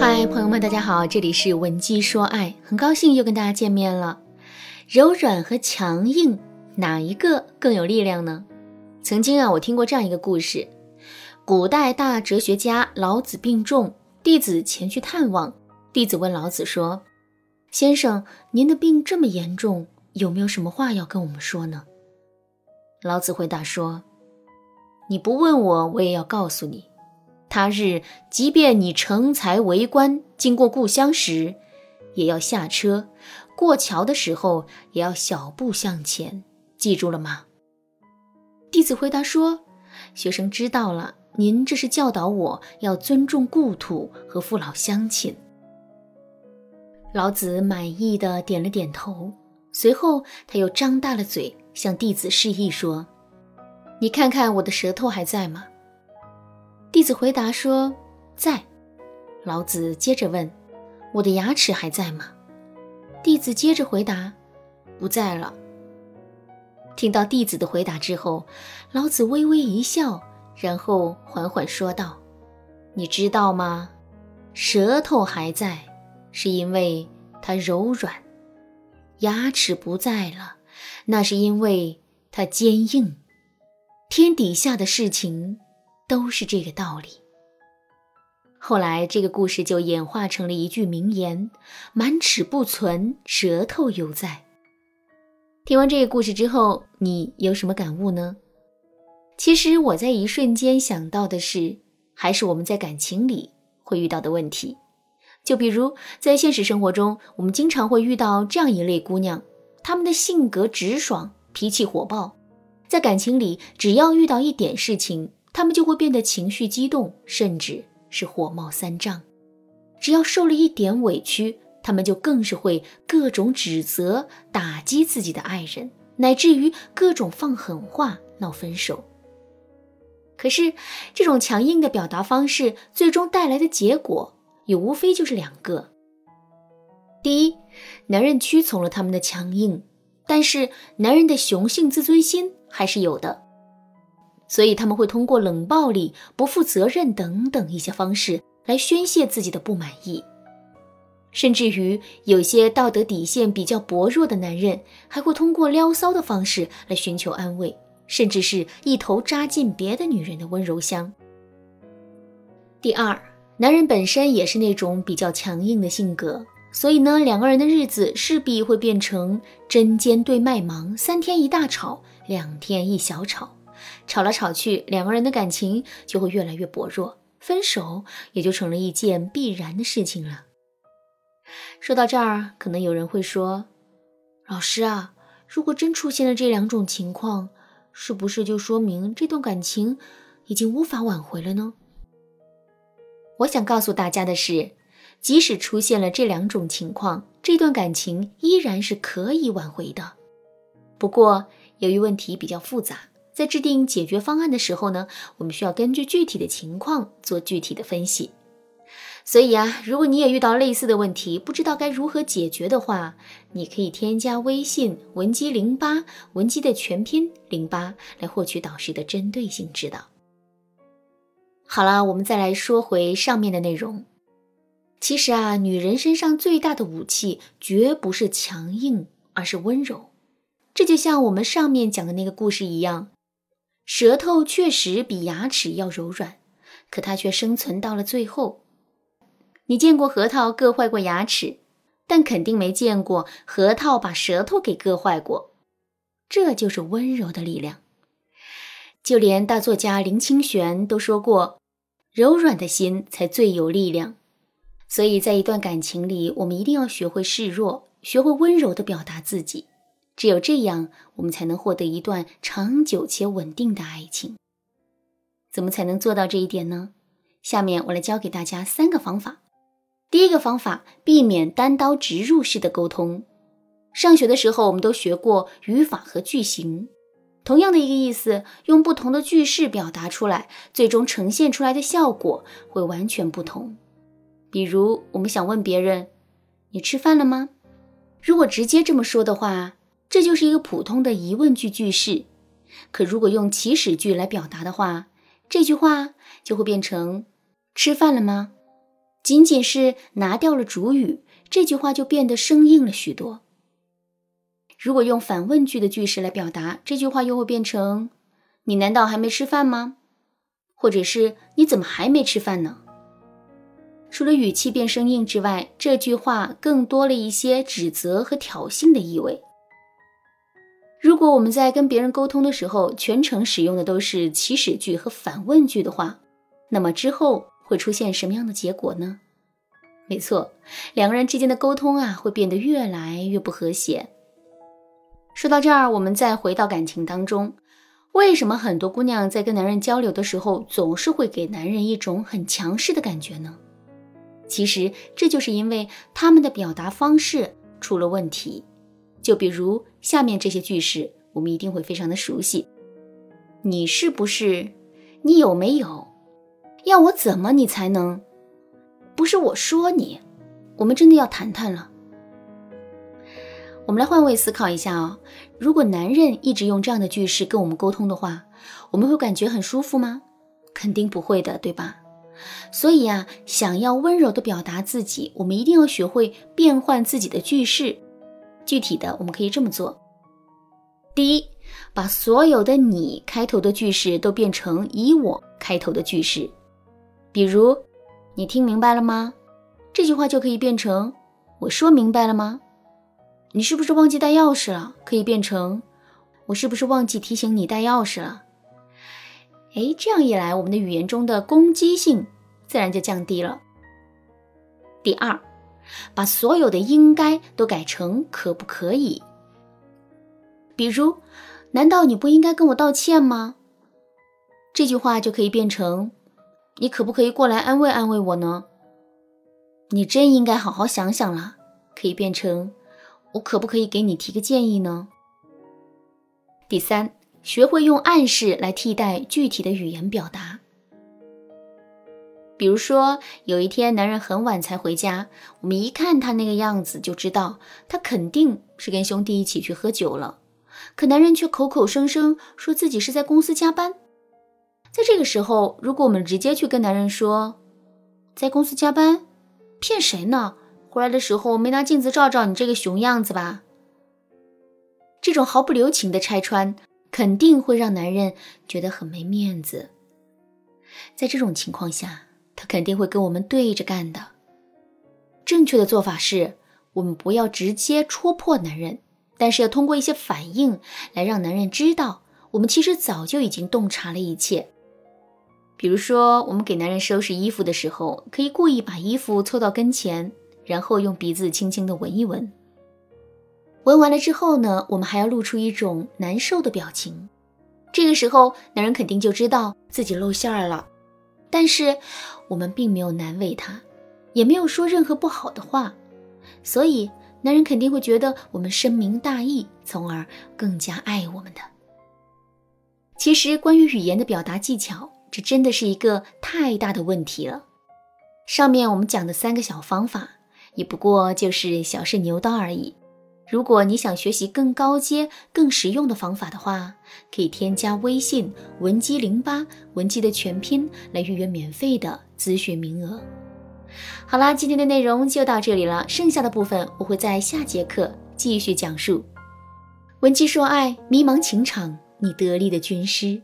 嗨，朋友们，大家好，这里是文姬说爱，很高兴又跟大家见面了。柔软和强硬，哪一个更有力量呢？曾经啊，我听过这样一个故事：古代大哲学家老子病重，弟子前去探望。弟子问老子说：“先生，您的病这么严重，有没有什么话要跟我们说呢？”老子回答说：“你不问我，我也要告诉你。”他日，即便你成才为官，经过故乡时，也要下车；过桥的时候，也要小步向前。记住了吗？弟子回答说：“学生知道了。您这是教导我要尊重故土和父老乡亲。”老子满意的点了点头，随后他又张大了嘴，向弟子示意说：“你看看我的舌头还在吗？”弟子回答说：“在。”老子接着问：“我的牙齿还在吗？”弟子接着回答：“不在了。”听到弟子的回答之后，老子微微一笑，然后缓缓说道：“你知道吗？舌头还在，是因为它柔软；牙齿不在了，那是因为它坚硬。天底下的事情。”都是这个道理。后来，这个故事就演化成了一句名言：“满齿不存，舌头犹在。”听完这个故事之后，你有什么感悟呢？其实我在一瞬间想到的是，还是我们在感情里会遇到的问题。就比如在现实生活中，我们经常会遇到这样一类姑娘，她们的性格直爽，脾气火爆，在感情里，只要遇到一点事情。他们就会变得情绪激动，甚至是火冒三丈。只要受了一点委屈，他们就更是会各种指责、打击自己的爱人，乃至于各种放狠话、闹分手。可是，这种强硬的表达方式，最终带来的结果也无非就是两个：第一，男人屈从了他们的强硬，但是男人的雄性自尊心还是有的。所以他们会通过冷暴力、不负责任等等一些方式来宣泄自己的不满意，甚至于有些道德底线比较薄弱的男人，还会通过撩骚的方式来寻求安慰，甚至是一头扎进别的女人的温柔乡。第二，男人本身也是那种比较强硬的性格，所以呢，两个人的日子势必会变成针尖对麦芒，三天一大吵，两天一小吵。吵来吵去，两个人的感情就会越来越薄弱，分手也就成了一件必然的事情了。说到这儿，可能有人会说：“老师啊，如果真出现了这两种情况，是不是就说明这段感情已经无法挽回了呢？”我想告诉大家的是，即使出现了这两种情况，这段感情依然是可以挽回的。不过，由于问题比较复杂。在制定解决方案的时候呢，我们需要根据具体的情况做具体的分析。所以啊，如果你也遇到类似的问题，不知道该如何解决的话，你可以添加微信文姬零八，文姬的全拼零八，来获取导师的针对性指导。好了，我们再来说回上面的内容。其实啊，女人身上最大的武器绝不是强硬，而是温柔。这就像我们上面讲的那个故事一样。舌头确实比牙齿要柔软，可它却生存到了最后。你见过核桃硌坏过牙齿，但肯定没见过核桃把舌头给硌坏过。这就是温柔的力量。就连大作家林清玄都说过：“柔软的心才最有力量。”所以在一段感情里，我们一定要学会示弱，学会温柔的表达自己。只有这样，我们才能获得一段长久且稳定的爱情。怎么才能做到这一点呢？下面我来教给大家三个方法。第一个方法，避免单刀直入式的沟通。上学的时候，我们都学过语法和句型，同样的一个意思，用不同的句式表达出来，最终呈现出来的效果会完全不同。比如，我们想问别人：“你吃饭了吗？”如果直接这么说的话，这就是一个普通的疑问句句式，可如果用祈使句来表达的话，这句话就会变成“吃饭了吗？”仅仅是拿掉了主语，这句话就变得生硬了许多。如果用反问句的句式来表达，这句话又会变成：“你难道还没吃饭吗？”或者是“你怎么还没吃饭呢？”除了语气变生硬之外，这句话更多了一些指责和挑衅的意味。如果我们在跟别人沟通的时候，全程使用的都是祈使句和反问句的话，那么之后会出现什么样的结果呢？没错，两个人之间的沟通啊，会变得越来越不和谐。说到这儿，我们再回到感情当中，为什么很多姑娘在跟男人交流的时候，总是会给男人一种很强势的感觉呢？其实这就是因为他们的表达方式出了问题。就比如下面这些句式，我们一定会非常的熟悉。你是不是？你有没有？要我怎么你才能？不是我说你，我们真的要谈谈了。我们来换位思考一下哦，如果男人一直用这样的句式跟我们沟通的话，我们会感觉很舒服吗？肯定不会的，对吧？所以啊，想要温柔的表达自己，我们一定要学会变换自己的句式。具体的，我们可以这么做：第一，把所有的“你”开头的句式都变成以我开头的句式。比如，你听明白了吗？这句话就可以变成我说明白了吗？你是不是忘记带钥匙了？可以变成我是不是忘记提醒你带钥匙了？哎，这样一来，我们的语言中的攻击性自然就降低了。第二。把所有的应该都改成可不可以？比如，难道你不应该跟我道歉吗？这句话就可以变成：你可不可以过来安慰安慰我呢？你真应该好好想想了。可以变成：我可不可以给你提个建议呢？第三，学会用暗示来替代具体的语言表达。比如说，有一天男人很晚才回家，我们一看他那个样子就知道他肯定是跟兄弟一起去喝酒了。可男人却口口声声说自己是在公司加班。在这个时候，如果我们直接去跟男人说在公司加班，骗谁呢？回来的时候没拿镜子照照你这个熊样子吧？这种毫不留情的拆穿，肯定会让男人觉得很没面子。在这种情况下，肯定会跟我们对着干的。正确的做法是，我们不要直接戳破男人，但是要通过一些反应来让男人知道，我们其实早就已经洞察了一切。比如说，我们给男人收拾衣服的时候，可以故意把衣服凑到跟前，然后用鼻子轻轻的闻一闻。闻完了之后呢，我们还要露出一种难受的表情。这个时候，男人肯定就知道自己露馅儿了。但是我们并没有难为他，也没有说任何不好的话，所以男人肯定会觉得我们深明大义，从而更加爱我们的。其实，关于语言的表达技巧，这真的是一个太大的问题了。上面我们讲的三个小方法，也不过就是小试牛刀而已。如果你想学习更高阶、更实用的方法的话，可以添加微信文姬零八，文姬的全拼来预约免费的咨询名额。好啦，今天的内容就到这里了，剩下的部分我会在下节课继续讲述。文姬说爱，迷茫情场，你得力的军师。